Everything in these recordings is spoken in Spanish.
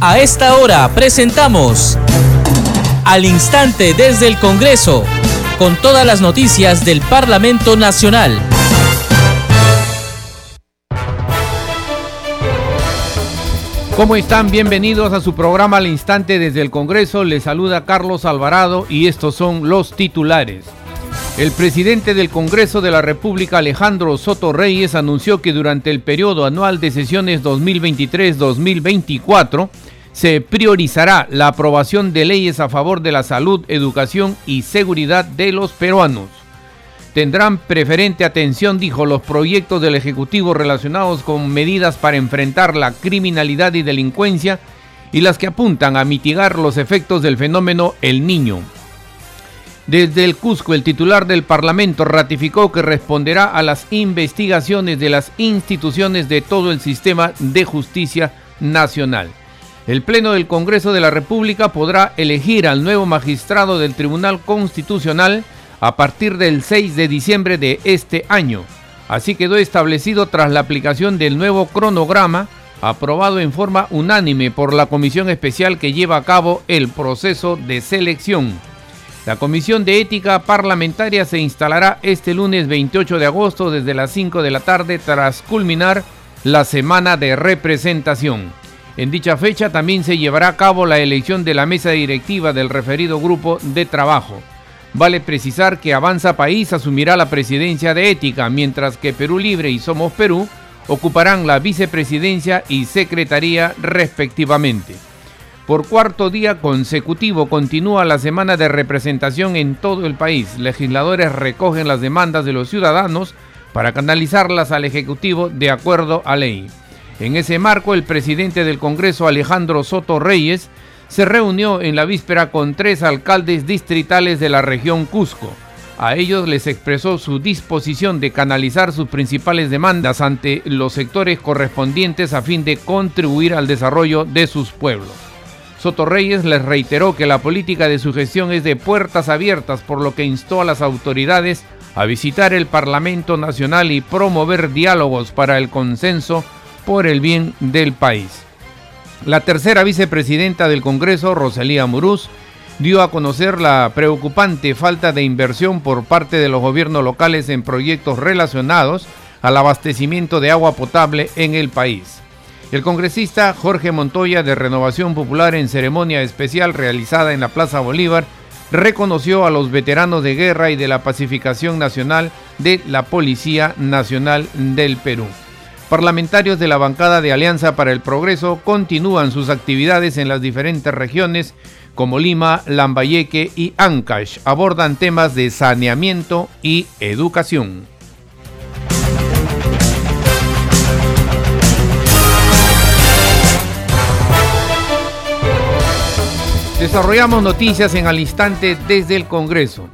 A esta hora presentamos Al Instante desde el Congreso, con todas las noticias del Parlamento Nacional. ¿Cómo están? Bienvenidos a su programa Al Instante desde el Congreso. Les saluda Carlos Alvarado y estos son los titulares. El presidente del Congreso de la República, Alejandro Soto Reyes, anunció que durante el periodo anual de sesiones 2023-2024 se priorizará la aprobación de leyes a favor de la salud, educación y seguridad de los peruanos tendrán preferente atención, dijo, los proyectos del Ejecutivo relacionados con medidas para enfrentar la criminalidad y delincuencia y las que apuntan a mitigar los efectos del fenómeno El Niño. Desde el Cusco, el titular del Parlamento ratificó que responderá a las investigaciones de las instituciones de todo el sistema de justicia nacional. El Pleno del Congreso de la República podrá elegir al nuevo magistrado del Tribunal Constitucional a partir del 6 de diciembre de este año. Así quedó establecido tras la aplicación del nuevo cronograma aprobado en forma unánime por la comisión especial que lleva a cabo el proceso de selección. La Comisión de Ética Parlamentaria se instalará este lunes 28 de agosto desde las 5 de la tarde tras culminar la semana de representación. En dicha fecha también se llevará a cabo la elección de la mesa directiva del referido grupo de trabajo. Vale precisar que Avanza País asumirá la presidencia de ética, mientras que Perú Libre y Somos Perú ocuparán la vicepresidencia y secretaría respectivamente. Por cuarto día consecutivo continúa la semana de representación en todo el país. Legisladores recogen las demandas de los ciudadanos para canalizarlas al Ejecutivo de acuerdo a ley. En ese marco, el presidente del Congreso, Alejandro Soto Reyes, se reunió en la víspera con tres alcaldes distritales de la región Cusco. A ellos les expresó su disposición de canalizar sus principales demandas ante los sectores correspondientes a fin de contribuir al desarrollo de sus pueblos. Soto Reyes les reiteró que la política de su gestión es de puertas abiertas, por lo que instó a las autoridades a visitar el Parlamento Nacional y promover diálogos para el consenso por el bien del país. La tercera vicepresidenta del Congreso, Rosalía Muruz, dio a conocer la preocupante falta de inversión por parte de los gobiernos locales en proyectos relacionados al abastecimiento de agua potable en el país. El congresista Jorge Montoya de Renovación Popular en ceremonia especial realizada en la Plaza Bolívar reconoció a los veteranos de guerra y de la pacificación nacional de la Policía Nacional del Perú parlamentarios de la bancada de Alianza para el Progreso continúan sus actividades en las diferentes regiones como Lima, Lambayeque y Ancash. Abordan temas de saneamiento y educación. Desarrollamos noticias en al instante desde el Congreso.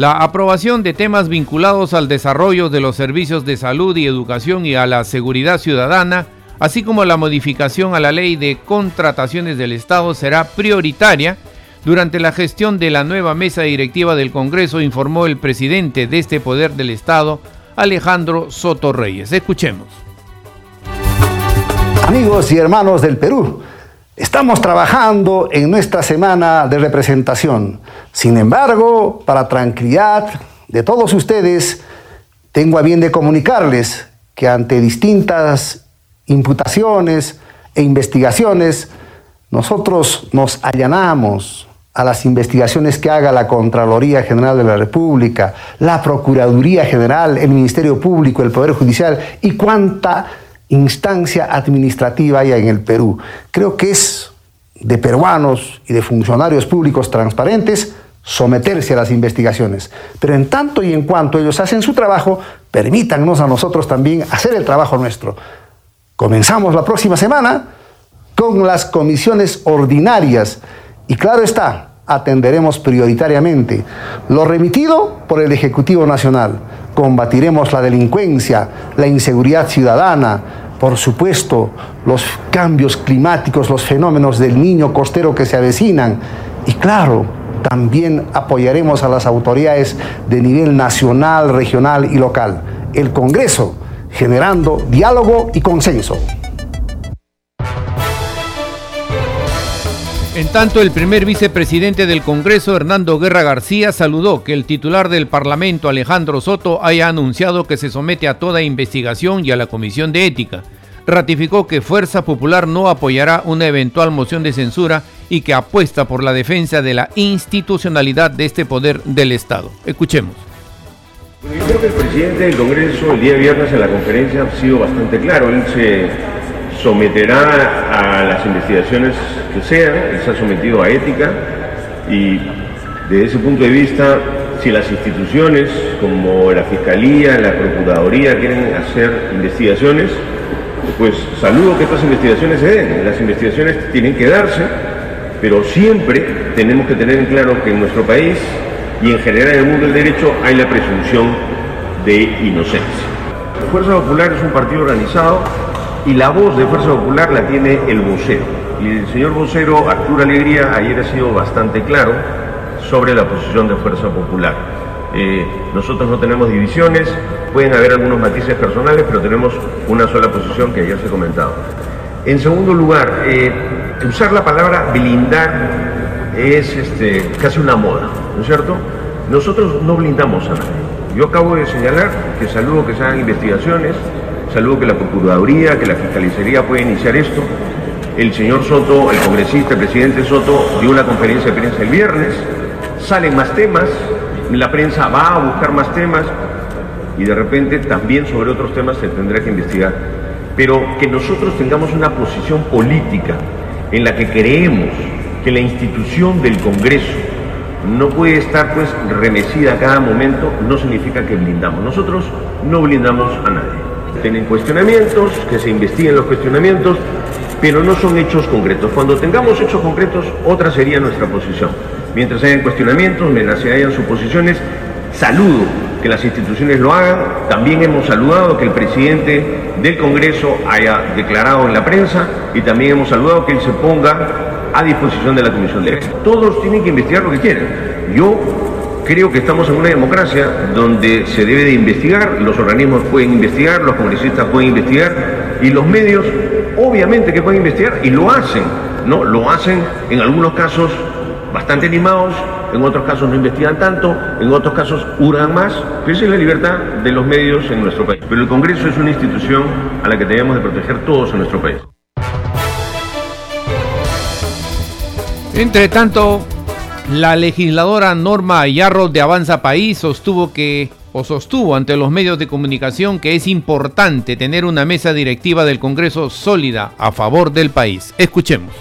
La aprobación de temas vinculados al desarrollo de los servicios de salud y educación y a la seguridad ciudadana, así como la modificación a la ley de contrataciones del Estado será prioritaria durante la gestión de la nueva mesa directiva del Congreso, informó el presidente de este poder del Estado, Alejandro Soto Reyes. Escuchemos. Amigos y hermanos del Perú, Estamos trabajando en nuestra semana de representación. Sin embargo, para tranquilidad de todos ustedes, tengo a bien de comunicarles que ante distintas imputaciones e investigaciones, nosotros nos allanamos a las investigaciones que haga la Contraloría General de la República, la Procuraduría General, el Ministerio Público, el Poder Judicial y cuánta instancia administrativa hay en el Perú. Creo que es de peruanos y de funcionarios públicos transparentes someterse a las investigaciones. Pero en tanto y en cuanto ellos hacen su trabajo, permítannos a nosotros también hacer el trabajo nuestro. Comenzamos la próxima semana con las comisiones ordinarias y claro está, atenderemos prioritariamente lo remitido por el Ejecutivo Nacional. Combatiremos la delincuencia, la inseguridad ciudadana, por supuesto, los cambios climáticos, los fenómenos del niño costero que se avecinan. Y claro, también apoyaremos a las autoridades de nivel nacional, regional y local. El Congreso, generando diálogo y consenso. Tanto, el primer vicepresidente del Congreso, Hernando Guerra García, saludó que el titular del Parlamento, Alejandro Soto, haya anunciado que se somete a toda investigación y a la Comisión de Ética. Ratificó que Fuerza Popular no apoyará una eventual moción de censura y que apuesta por la defensa de la institucionalidad de este poder del Estado. Escuchemos. el presidente del Congreso el día viernes en la conferencia ha sido bastante claro. Él se someterá a las investigaciones que sean, ha sometido a ética y desde ese punto de vista, si las instituciones como la Fiscalía, la Procuraduría quieren hacer investigaciones, pues saludo que estas investigaciones se den. Las investigaciones tienen que darse, pero siempre tenemos que tener en claro que en nuestro país y en general en el mundo del derecho hay la presunción de inocencia. La Fuerza Popular es un partido organizado y la voz de Fuerza Popular la tiene el vocero. Y el señor vocero, Arturo Alegría, ayer ha sido bastante claro sobre la posición de Fuerza Popular. Eh, nosotros no tenemos divisiones, pueden haber algunos matices personales, pero tenemos una sola posición que ayer se ha comentado. En segundo lugar, eh, usar la palabra blindar es este, casi una moda, ¿no es cierto? Nosotros no blindamos a nadie. Yo acabo de señalar que saludo que se hagan investigaciones, Saludo que la Procuraduría, que la Fiscalizaría pueda iniciar esto. El señor Soto, el congresista, el presidente Soto, dio una conferencia de prensa el viernes. Salen más temas, la prensa va a buscar más temas y de repente también sobre otros temas se tendrá que investigar. Pero que nosotros tengamos una posición política en la que creemos que la institución del Congreso no puede estar pues remecida a cada momento, no significa que blindamos. Nosotros no blindamos a nadie tienen cuestionamientos, que se investiguen los cuestionamientos, pero no son hechos concretos. Cuando tengamos hechos concretos, otra sería nuestra posición. Mientras hayan cuestionamientos, mientras hayan suposiciones, saludo que las instituciones lo hagan. También hemos saludado que el presidente del Congreso haya declarado en la prensa y también hemos saludado que él se ponga a disposición de la Comisión de Todos tienen que investigar lo que quieren. Yo Creo que estamos en una democracia donde se debe de investigar, los organismos pueden investigar, los congresistas pueden investigar y los medios obviamente que pueden investigar y lo hacen, ¿no? Lo hacen en algunos casos bastante animados, en otros casos no investigan tanto, en otros casos hurgan más, pero esa es la libertad de los medios en nuestro país. Pero el Congreso es una institución a la que debemos de proteger todos en nuestro país. Entre tanto, la legisladora Norma Ayarro de Avanza País sostuvo que o sostuvo ante los medios de comunicación que es importante tener una mesa directiva del Congreso sólida a favor del país. Escuchemos.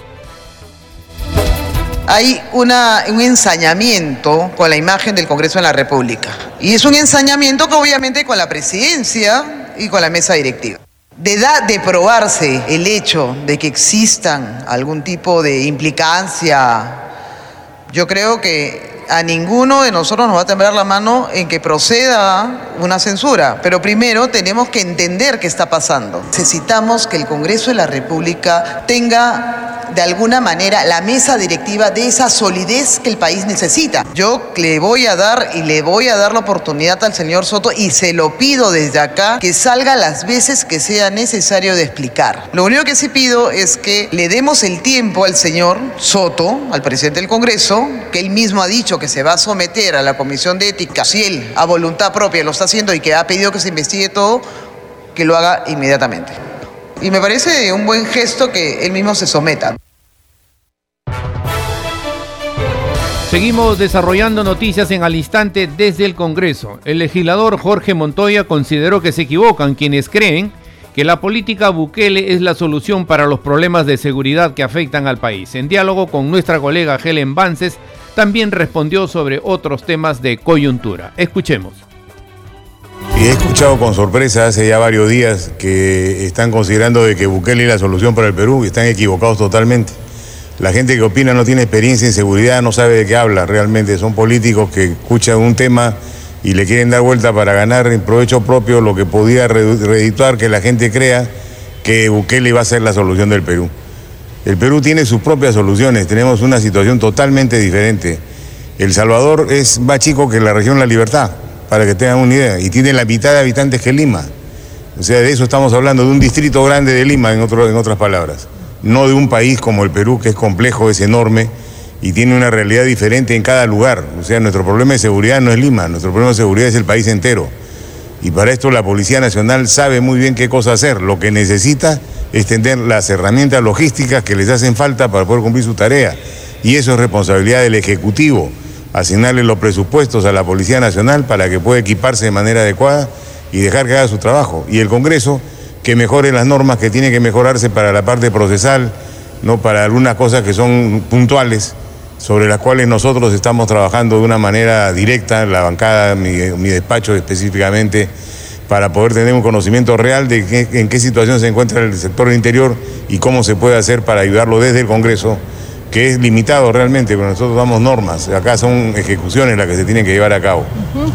Hay un ensañamiento con la imagen del Congreso en la República. Y es un ensañamiento que obviamente con la presidencia y con la mesa directiva. De, da, de probarse el hecho de que existan algún tipo de implicancia yo creo que a ninguno de nosotros nos va a temblar la mano en que proceda una censura, pero primero tenemos que entender qué está pasando. Necesitamos que el Congreso de la República tenga de alguna manera la mesa directiva de esa solidez que el país necesita. Yo le voy a dar y le voy a dar la oportunidad al señor Soto y se lo pido desde acá que salga las veces que sea necesario de explicar. Lo único que sí pido es que le demos el tiempo al señor Soto, al presidente del Congreso, que él mismo ha dicho que se va a someter a la Comisión de Ética, si él a voluntad propia lo está haciendo y que ha pedido que se investigue todo, que lo haga inmediatamente. Y me parece un buen gesto que él mismo se someta. Seguimos desarrollando noticias en al instante desde el Congreso. El legislador Jorge Montoya consideró que se equivocan quienes creen que la política Bukele es la solución para los problemas de seguridad que afectan al país. En diálogo con nuestra colega Helen Vances, también respondió sobre otros temas de coyuntura. Escuchemos. Y he escuchado con sorpresa hace ya varios días que están considerando de que Bukele es la solución para el Perú y están equivocados totalmente. La gente que opina no tiene experiencia en seguridad, no sabe de qué habla realmente. Son políticos que escuchan un tema y le quieren dar vuelta para ganar en provecho propio lo que podía redituar que la gente crea que Bukele iba a ser la solución del Perú. El Perú tiene sus propias soluciones, tenemos una situación totalmente diferente. El Salvador es más chico que la región La Libertad para que tengan una idea, y tiene la mitad de habitantes que Lima. O sea, de eso estamos hablando, de un distrito grande de Lima, en, otras palabras. no de un país como el Perú, que es complejo, es enorme y tiene una realidad diferente en cada lugar. O sea, nuestro problema de seguridad no es Lima, nuestro problema de seguridad es el país entero. Y para esto la Policía Nacional sabe muy bien qué cosa hacer. Lo que necesita es tener las herramientas logísticas que les hacen falta para poder cumplir su tarea. Y eso es responsabilidad del Ejecutivo, asignarle los presupuestos a la Policía Nacional para que pueda equiparse de manera adecuada y dejar que haga su trabajo. Y el Congreso que mejore las normas que tienen que mejorarse para la parte procesal, no para algunas cosas que son puntuales sobre las cuales nosotros estamos trabajando de una manera directa, la bancada, mi, despacho específicamente, para poder tener un conocimiento real de en qué situación se encuentra el sector interior y cómo se puede hacer para ayudarlo desde el Congreso que es limitado realmente, pero nosotros damos normas, acá son ejecuciones las que se tienen que llevar a cabo.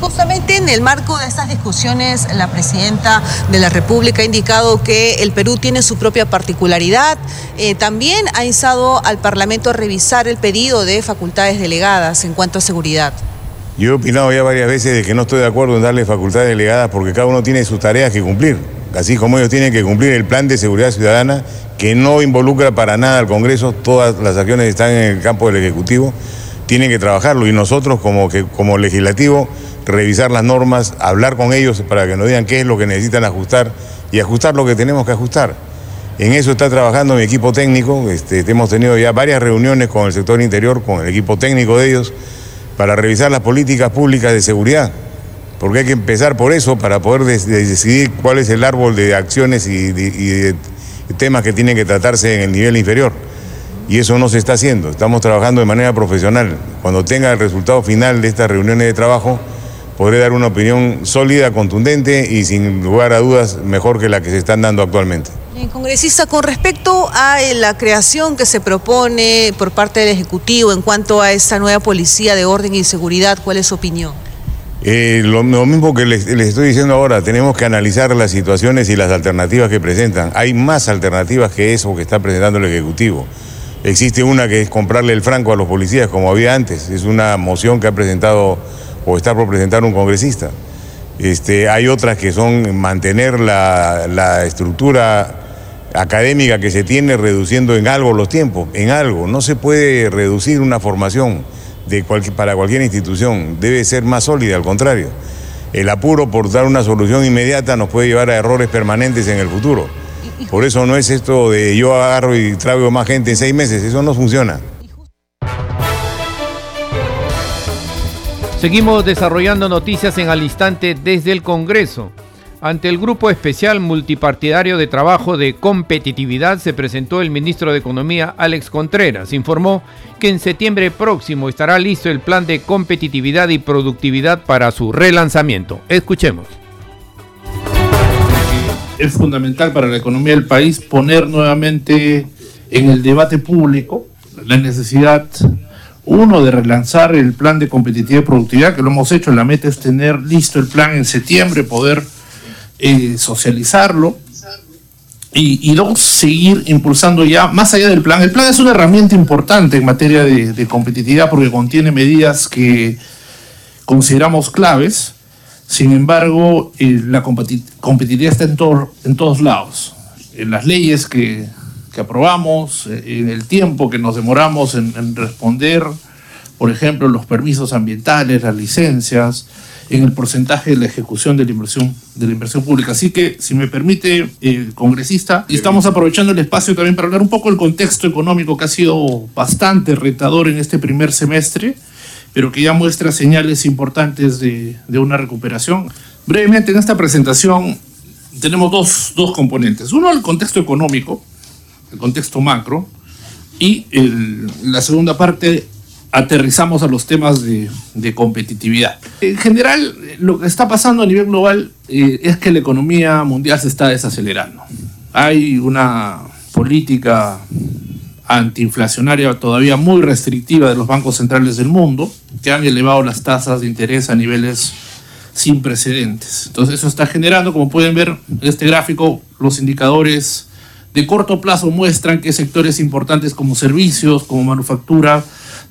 Justamente en el marco de estas discusiones, la presidenta de la República ha indicado que el Perú tiene su propia particularidad, eh, también ha instado al Parlamento a revisar el pedido de facultades delegadas en cuanto a seguridad. Yo he opinado ya varias veces de que no estoy de acuerdo en darle facultades delegadas porque cada uno tiene sus tareas que cumplir, así como ellos tienen que cumplir el plan de seguridad ciudadana que no involucra para nada al Congreso, todas las acciones están en el campo del Ejecutivo, tienen que trabajarlo. Y nosotros como, que, como legislativo revisar las normas, hablar con ellos para que nos digan qué es lo que necesitan ajustar y ajustar lo que tenemos que ajustar. En eso está trabajando mi equipo técnico, este, hemos tenido ya varias reuniones con el sector interior, con el equipo técnico de ellos, para revisar las políticas públicas de seguridad, porque hay que empezar por eso para poder decidir cuál es el árbol de acciones y de temas que tienen que tratarse en el nivel inferior. Y eso no se está haciendo. Estamos trabajando de manera profesional. Cuando tenga el resultado final de estas reuniones de trabajo, podré dar una opinión sólida, contundente y sin lugar a dudas mejor que la que se están dando actualmente. Congresista, con respecto a eh, la creación que se propone por parte del Ejecutivo en cuanto a esta nueva policía de orden y seguridad, ¿cuál es su opinión? Eh, lo, mismo que les, estoy diciendo ahora, tenemos que analizar las situaciones y las alternativas que presentan. Hay más alternativas que eso que está presentando el Ejecutivo. Existe una que es comprarle el franco a los policías, como había antes. Es una moción que ha presentado o está por presentar un congresista. Este, hay otras que son mantener la, la estructura académica que se tiene reduciendo en algo los tiempos, en algo. No se puede reducir una formación para cualquier institución. Debe ser más sólida, al contrario. El apuro por dar una solución inmediata nos puede llevar a errores permanentes en el futuro. Por eso no es esto de yo agarro y traigo más gente en seis meses, eso no funciona. Seguimos desarrollando noticias en al instante desde el Congreso. Ante el Grupo Especial Multipartidario de Trabajo de Competitividad se presentó el ministro de Economía Alex Contreras. Informó que en septiembre próximo estará listo el plan de competitividad y productividad para su relanzamiento. Escuchemos. Es fundamental para la economía del país poner nuevamente en el debate público la necesidad uno, de relanzar el plan de competitividad y productividad, que lo hemos hecho, la meta es tener listo el plan en septiembre, poder eh, socializarlo. Y, dos, seguir impulsando ya más allá del plan. El plan es una herramienta importante en materia de, competitividad porque contiene medidas que consideramos claves. Sin embargo, eh, la competitividad está en, en todos lados. En las leyes que, aprobamos, eh, en el tiempo que nos demoramos en, en responder, por ejemplo, los permisos ambientales, las licencias, en el porcentaje de la ejecución de la inversión, de la inversión pública. Así que, si me permite, eh, congresista, estamos aprovechando el espacio también para hablar un poco del contexto económico que ha sido bastante retador en este primer semestre, pero que ya muestra señales importantes de, de una recuperación. Brevemente, en esta presentación tenemos dos, dos componentes. Uno, el contexto económico, el contexto macro, y el, la segunda parte, aterrizamos a los temas de, competitividad. En general, lo que está pasando a nivel global eh, es que la economía mundial se está desacelerando. Hay una política antiinflacionaria todavía muy restrictiva de los bancos centrales del mundo, que han elevado las tasas de interés a niveles sin precedentes. Entonces eso está generando, como pueden ver en este gráfico, los indicadores de corto plazo muestran que sectores importantes como servicios, como manufactura,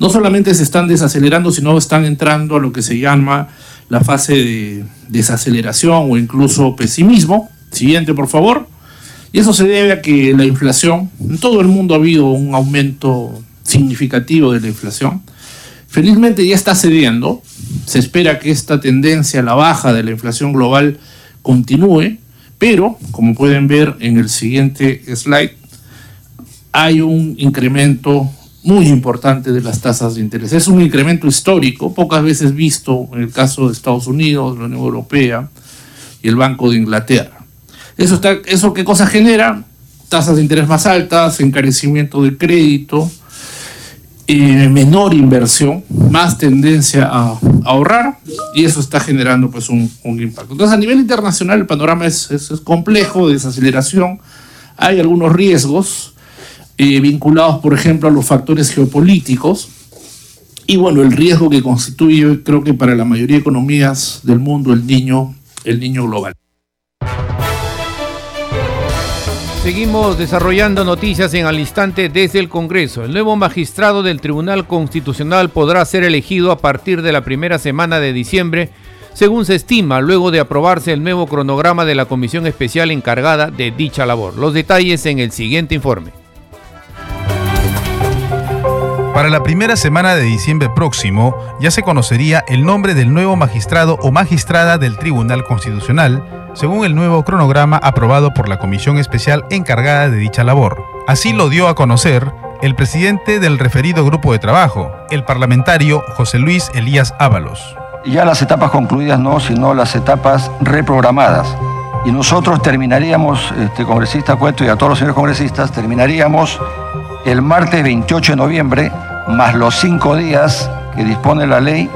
no solamente se están desacelerando, sino están entrando a lo que se llama la fase de desaceleración o incluso pesimismo. Siguiente, por favor. Y eso se debe a que la inflación, en todo el mundo ha habido un aumento significativo de la inflación. Felizmente ya está cediendo. Se espera que esta tendencia a la baja de la inflación global continúe, pero como pueden ver en el siguiente slide, hay un incremento muy importante de las tasas de interés. Es un incremento histórico, pocas veces visto en el caso de Estados Unidos, la Unión Europea y el Banco de Inglaterra. ¿Eso, está, ¿Eso qué cosa genera? Tasas de interés más altas, encarecimiento del crédito, eh, menor inversión, más tendencia a, ahorrar y eso está generando pues un, impacto. Entonces a nivel internacional el panorama es, es, es complejo, de desaceleración, hay algunos riesgos, eh, vinculados, por ejemplo, a los factores geopolíticos. Y bueno, el riesgo que constituye, creo que para la mayoría de economías del mundo, el niño, el niño global. Seguimos desarrollando noticias en al instante desde el Congreso. El nuevo magistrado del Tribunal Constitucional podrá ser elegido a partir de la primera semana de diciembre, según se estima, luego de aprobarse el nuevo cronograma de la comisión especial encargada de dicha labor. Los detalles en el siguiente informe. Para la primera semana de diciembre próximo ya se conocería el nombre del nuevo magistrado o magistrada del Tribunal Constitucional, según el nuevo cronograma aprobado por la Comisión Especial encargada de dicha labor. Así lo dio a conocer el presidente del referido grupo de trabajo, el parlamentario José Luis Elías Ábalos. Ya las etapas concluidas no, sino las etapas reprogramadas. Y nosotros terminaríamos, este congresista Cueto y a todos los señores congresistas, terminaríamos el martes 28 de noviembre, más los cinco días que dispone la ley,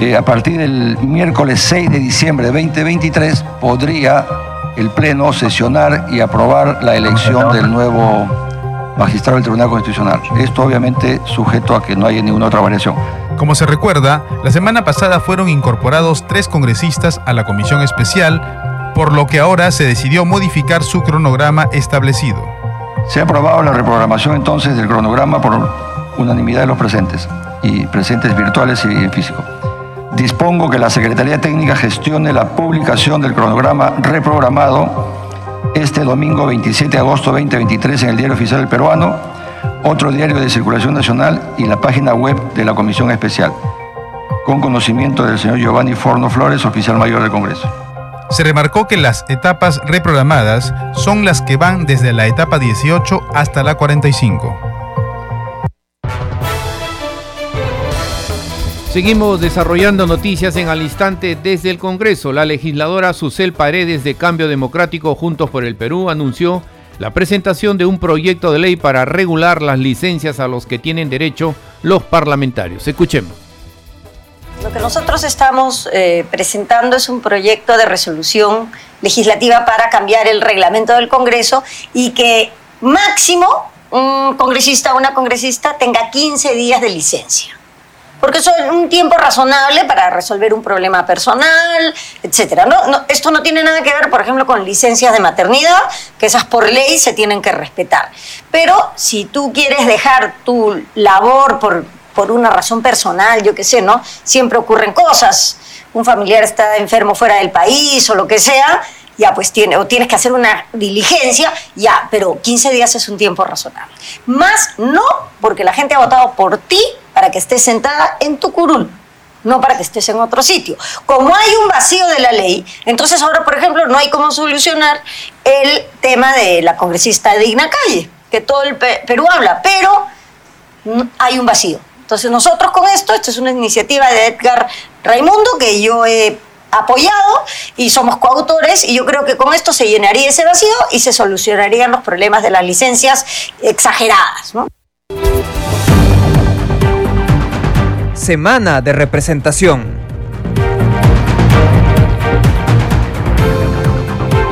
eh, a partir del miércoles 6 de diciembre de 2023 podría el Pleno sesionar y aprobar la elección del nuevo magistrado del Tribunal Constitucional. Esto obviamente sujeto a que no haya ninguna otra variación. Como se recuerda, la semana pasada fueron incorporados tres congresistas a la comisión especial, por lo que ahora se decidió modificar su cronograma establecido. Se ha aprobado la reprogramación entonces del cronograma por unanimidad de los presentes, y presentes virtuales y en físico. Dispongo que la Secretaría Técnica gestione la publicación del cronograma reprogramado este domingo 27 de agosto 2023 en el Diario Oficial del Peruano, otro diario de circulación nacional y la página web de la Comisión Especial, con conocimiento del señor Giovanni Forno Flores, oficial mayor del Congreso. Se remarcó que las etapas reprogramadas son las que van desde la etapa 18 hasta la 45. Seguimos desarrollando noticias en al instante desde el Congreso. La legisladora Susel Paredes de Cambio Democrático Juntos por el Perú anunció la presentación de un proyecto de ley para regular las licencias a los que tienen derecho los parlamentarios. Escuchemos. Lo que nosotros estamos eh, presentando es un proyecto de resolución legislativa para cambiar el reglamento del Congreso y que máximo un congresista o una congresista tenga 15 días de licencia porque eso es un tiempo razonable para resolver un problema personal, etcétera. No, esto no tiene nada que ver, por ejemplo, con licencias de maternidad, que esas por ley se tienen que respetar. Pero si tú quieres dejar tu labor por, por una razón personal, yo qué sé, ¿no? Siempre ocurren cosas. Un familiar está enfermo fuera del país o lo que sea, ya pues tiene, o tienes que hacer una diligencia, ya, pero 15 días es un tiempo razonable. Más no, porque la gente ha votado por ti para que estés sentada en tu curul, no para que estés en otro sitio. Como hay un vacío de la ley, entonces ahora, por ejemplo, no hay cómo solucionar el tema de la congresista Digna Calle, que todo el Perú habla, pero hay un vacío. Entonces nosotros con esto, esto es una iniciativa de Edgar Raimundo que yo he apoyado y somos coautores y yo creo que con esto se llenaría ese vacío y se solucionarían los problemas de las licencias exageradas. Semana de representación.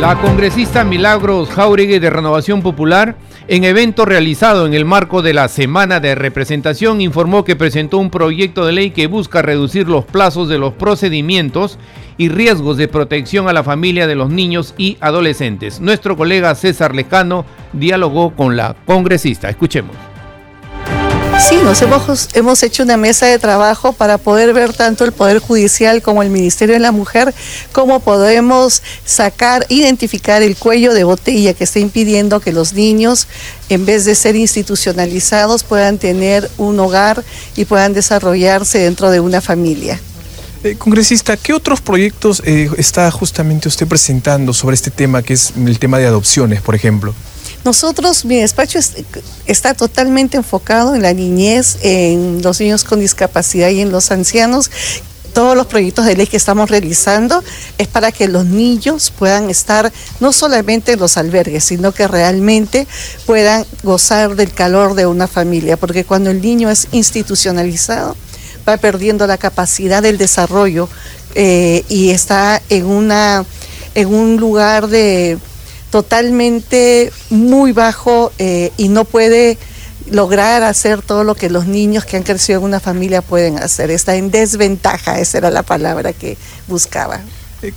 La congresista Milagros Jauregui de Renovación Popular, en evento realizado en el marco de la Semana de Representación, informó que presentó un proyecto de ley que busca reducir los plazos de los procedimientos y riesgos de protección a la familia de los niños y adolescentes. Nuestro colega César Lejano dialogó con la congresista. Escuchemos Sí, nos hemos, hemos hecho una mesa de trabajo para poder ver tanto el Poder Judicial como el Ministerio de la Mujer, cómo podemos sacar, identificar el cuello de botella que está impidiendo que los niños, en vez de ser institucionalizados, puedan tener un hogar y puedan desarrollarse dentro de una familia. Eh, congresista, ¿qué otros proyectos eh, está justamente usted presentando sobre este tema, que es el tema de adopciones, por ejemplo? Nosotros, mi despacho está totalmente enfocado en la niñez, en los niños con discapacidad y en los ancianos. Todos los proyectos de ley que estamos realizando es para que los niños puedan estar no solamente en los albergues, sino que realmente puedan gozar del calor de una familia, porque cuando el niño es institucionalizado, va perdiendo la capacidad del desarrollo eh, y está en, una, en un lugar de totalmente muy bajo eh, y no puede lograr hacer todo lo que los niños que han crecido en una familia pueden hacer. Está en desventaja, esa era la palabra que buscaba. Eh,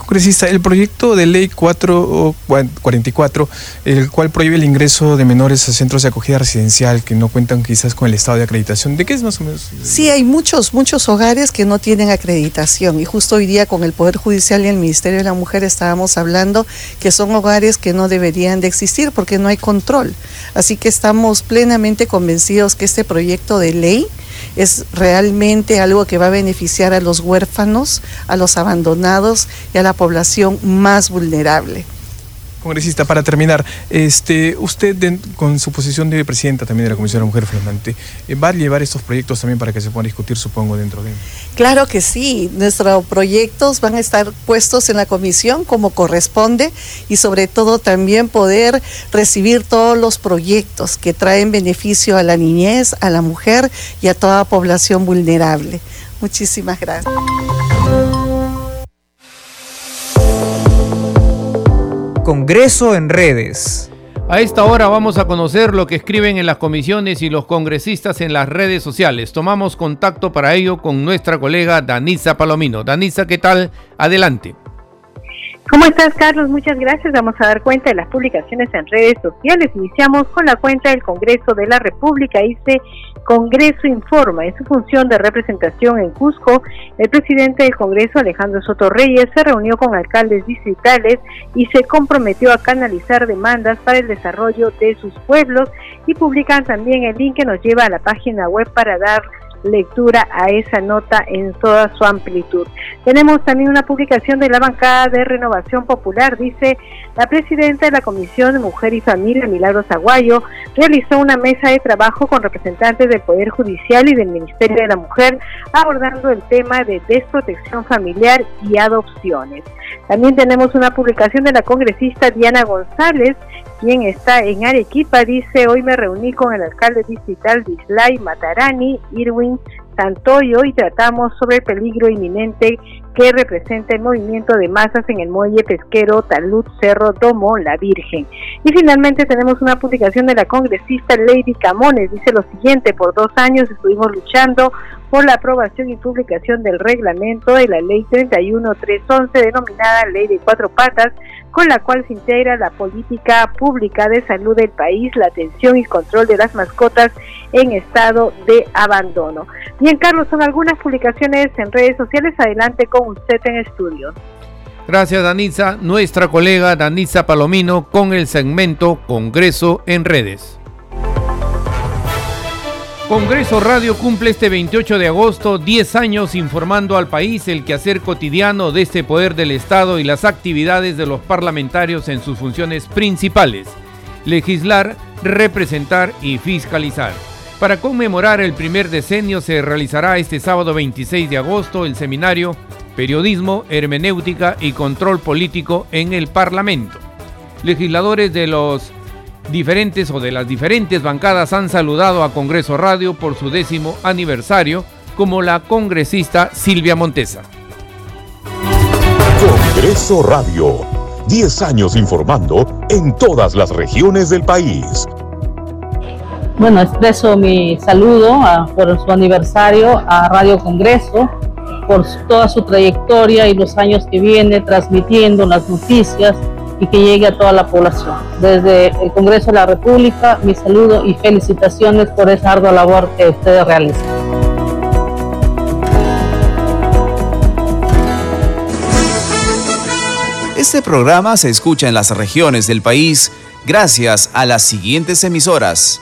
el proyecto de ley 444, el cual prohíbe el ingreso de menores a centros de acogida residencial que no cuentan quizás con el estado de acreditación, ¿de qué es más o menos? Sí, hay muchos, muchos hogares que no tienen acreditación y justo hoy día con el Poder Judicial y el Ministerio de la Mujer estábamos hablando que son hogares que no deberían de existir porque no hay control. Así que estamos plenamente convencidos que este proyecto de ley es realmente algo que va a beneficiar a los huérfanos, a los abandonados y a la población más vulnerable. Congresista, para terminar, este, usted con su posición de presidenta también de la Comisión de la Mujer Flamante, eh, ¿va a llevar estos proyectos también para que se puedan discutir, supongo, dentro de... Claro que sí, nuestros proyectos van a estar puestos en la comisión como corresponde y sobre todo también poder recibir todos los proyectos que traen beneficio a la niñez, a la mujer y a toda población vulnerable. Muchísimas gracias. Congreso en redes. A esta hora vamos a conocer lo que escriben en las comisiones y los congresistas en las redes sociales. Tomamos contacto para ello con nuestra colega Danisa Palomino. Danisa, ¿qué tal? Adelante. ¿Cómo estás, Carlos? Muchas gracias. Vamos a dar cuenta de las publicaciones en redes sociales. Iniciamos con la cuenta del Congreso de la República. Dice Congreso informa. En su función de representación en Cusco, el presidente del Congreso, Alejandro Soto Reyes, se reunió con alcaldes distritales y se comprometió a canalizar demandas para el desarrollo de sus pueblos y publican también el link que nos lleva a la página web para dar lectura a esa nota en toda su amplitud. Tenemos también una publicación de la bancada de Renovación Popular. Dice, la presidenta de la Comisión de Mujer y Familia, Milagros Aguayo, realizó una mesa de trabajo con representantes del Poder Judicial y del Ministerio de la Mujer, abordando el tema de desprotección familiar y adopciones. También tenemos una publicación de la congresista Diana González, quien está en Arequipa, dice, hoy me reuní con el alcalde distrital de Matarani, Irwin Santoyo, y tratamos sobre el peligro inminente que representa el movimiento de masas en el muelle pesquero Talud Cerro Domo La Virgen. Y finalmente tenemos una publicación de la congresista Lady Camones, dice lo siguiente, por dos años estuvimos luchando por la aprobación y publicación del reglamento de la Ley 31311 denominada Ley de Cuatro Patas, con la cual se integra la política pública de salud del país, la atención y control de las mascotas en estado de abandono. Bien, Carlos, son algunas publicaciones en redes sociales. Adelante con usted en estudio. Gracias, Danisa. Nuestra colega Danisa Palomino con el segmento Congreso en redes. Congreso Radio cumple este 28 de agosto 10 años informando al país el quehacer cotidiano de este poder del Estado y las actividades de los parlamentarios en sus funciones principales, legislar, representar y fiscalizar. Para conmemorar el primer decenio se realizará este sábado 26 de agosto el seminario Periodismo, Hermenéutica y Control Político en el Parlamento. Legisladores de los diferentes o de las diferentes bancadas han saludado a Congreso Radio por su décimo aniversario, como la congresista Silvia Montesa. Congreso Radio, 10 años informando en todas las regiones del país. Bueno, expreso mi saludo por su aniversario a Radio Congreso, por toda su trayectoria y los años que viene transmitiendo las noticias y que llegue a toda la población. Desde el Congreso de la República, mi saludo y felicitaciones por esa ardua labor que ustedes realizan. Este programa se escucha en las regiones del país gracias a las siguientes emisoras.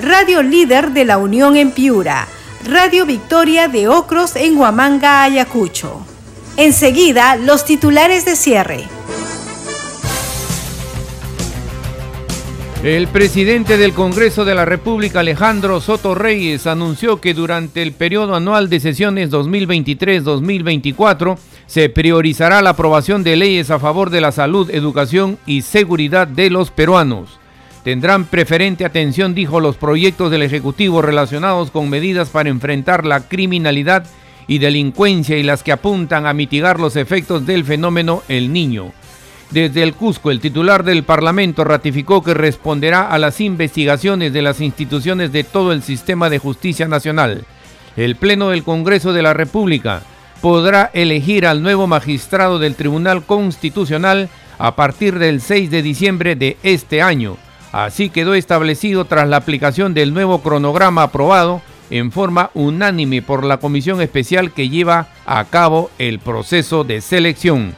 Radio Líder de la Unión en Piura, Radio Victoria de Ocros en Huamanga, Ayacucho. Enseguida, los titulares de cierre. El presidente del Congreso de la República, Alejandro Soto Reyes, anunció que durante el periodo anual de sesiones 2023-2024 se priorizará la aprobación de leyes a favor de la salud, educación y seguridad de los peruanos. Tendrán preferente atención, dijo, los proyectos del Ejecutivo relacionados con medidas para enfrentar la criminalidad y delincuencia y las que apuntan a mitigar los efectos del fenómeno El Niño. Desde el Cusco, el titular del Parlamento ratificó que responderá a las investigaciones de las instituciones de todo el sistema de justicia nacional. El Pleno del Congreso de la República podrá elegir al nuevo magistrado del Tribunal Constitucional a partir del 6 de diciembre de este año. Así quedó establecido tras la aplicación del nuevo cronograma aprobado en forma unánime por la comisión especial que lleva a cabo el proceso de selección.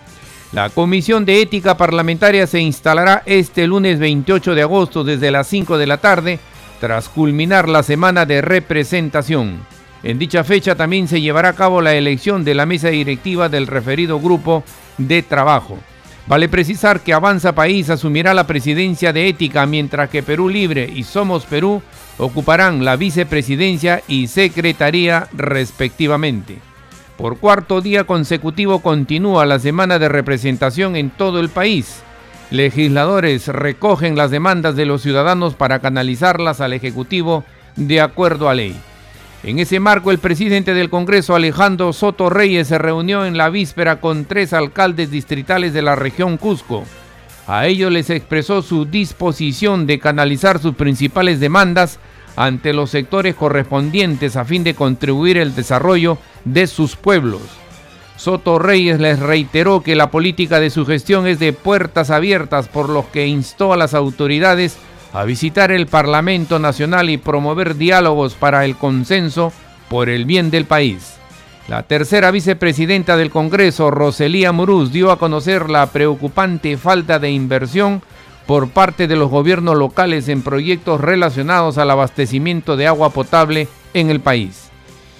La Comisión de Ética Parlamentaria se instalará este lunes 28 de agosto desde las 5 de la tarde, tras culminar la semana de representación. En dicha fecha también se llevará a cabo la elección de la mesa directiva del referido grupo de trabajo. Vale precisar que Avanza País asumirá la presidencia de ética, mientras que Perú Libre y Somos Perú ocuparán la vicepresidencia y secretaría respectivamente. Por cuarto día consecutivo continúa la semana de representación en todo el país. Legisladores recogen las demandas de los ciudadanos para canalizarlas al Ejecutivo de acuerdo a ley. En ese marco, el presidente del Congreso, Alejandro Soto Reyes, se reunió en la víspera con tres alcaldes distritales de la región Cusco. A ellos les expresó su disposición de canalizar sus principales demandas ante los sectores correspondientes a fin de contribuir al desarrollo de sus pueblos. Soto Reyes les reiteró que la política de su gestión es de puertas abiertas, por lo que instó a las autoridades a visitar el Parlamento Nacional y promover diálogos para el consenso por el bien del país. La tercera vicepresidenta del Congreso, Roselía Muruz, dio a conocer la preocupante falta de inversión por parte de los gobiernos locales en proyectos relacionados al abastecimiento de agua potable en el país.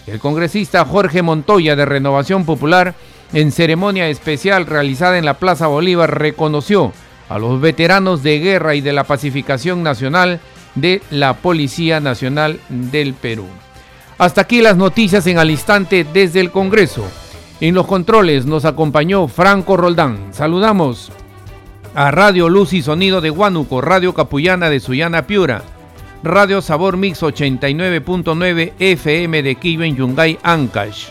El congresista Jorge Montoya de Renovación Popular, en ceremonia especial realizada en la Plaza Bolívar, reconoció a los veteranos de guerra y de la pacificación nacional de la Policía Nacional del Perú. Hasta aquí las noticias en al instante desde el Congreso. En los controles nos acompañó Franco Roldán. Saludamos a Radio Luz y Sonido de Huánuco, Radio Capullana de Sullana Piura, Radio Sabor Mix 89.9 FM de Quillo en Yungay, Ancash,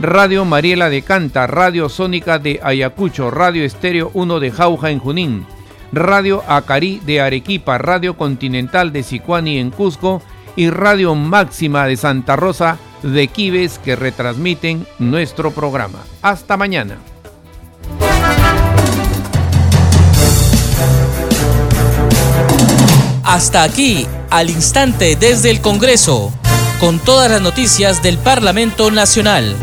Radio Mariela de Canta, Radio Sónica de Ayacucho, Radio Estéreo 1 de Jauja en Junín, Radio Acarí de Arequipa, Radio Continental de Sicuani en Cusco y Radio Máxima de Santa Rosa de Quibes que retransmiten nuestro programa. Hasta mañana. Hasta aquí, al instante desde el Congreso, con todas las noticias del Parlamento Nacional.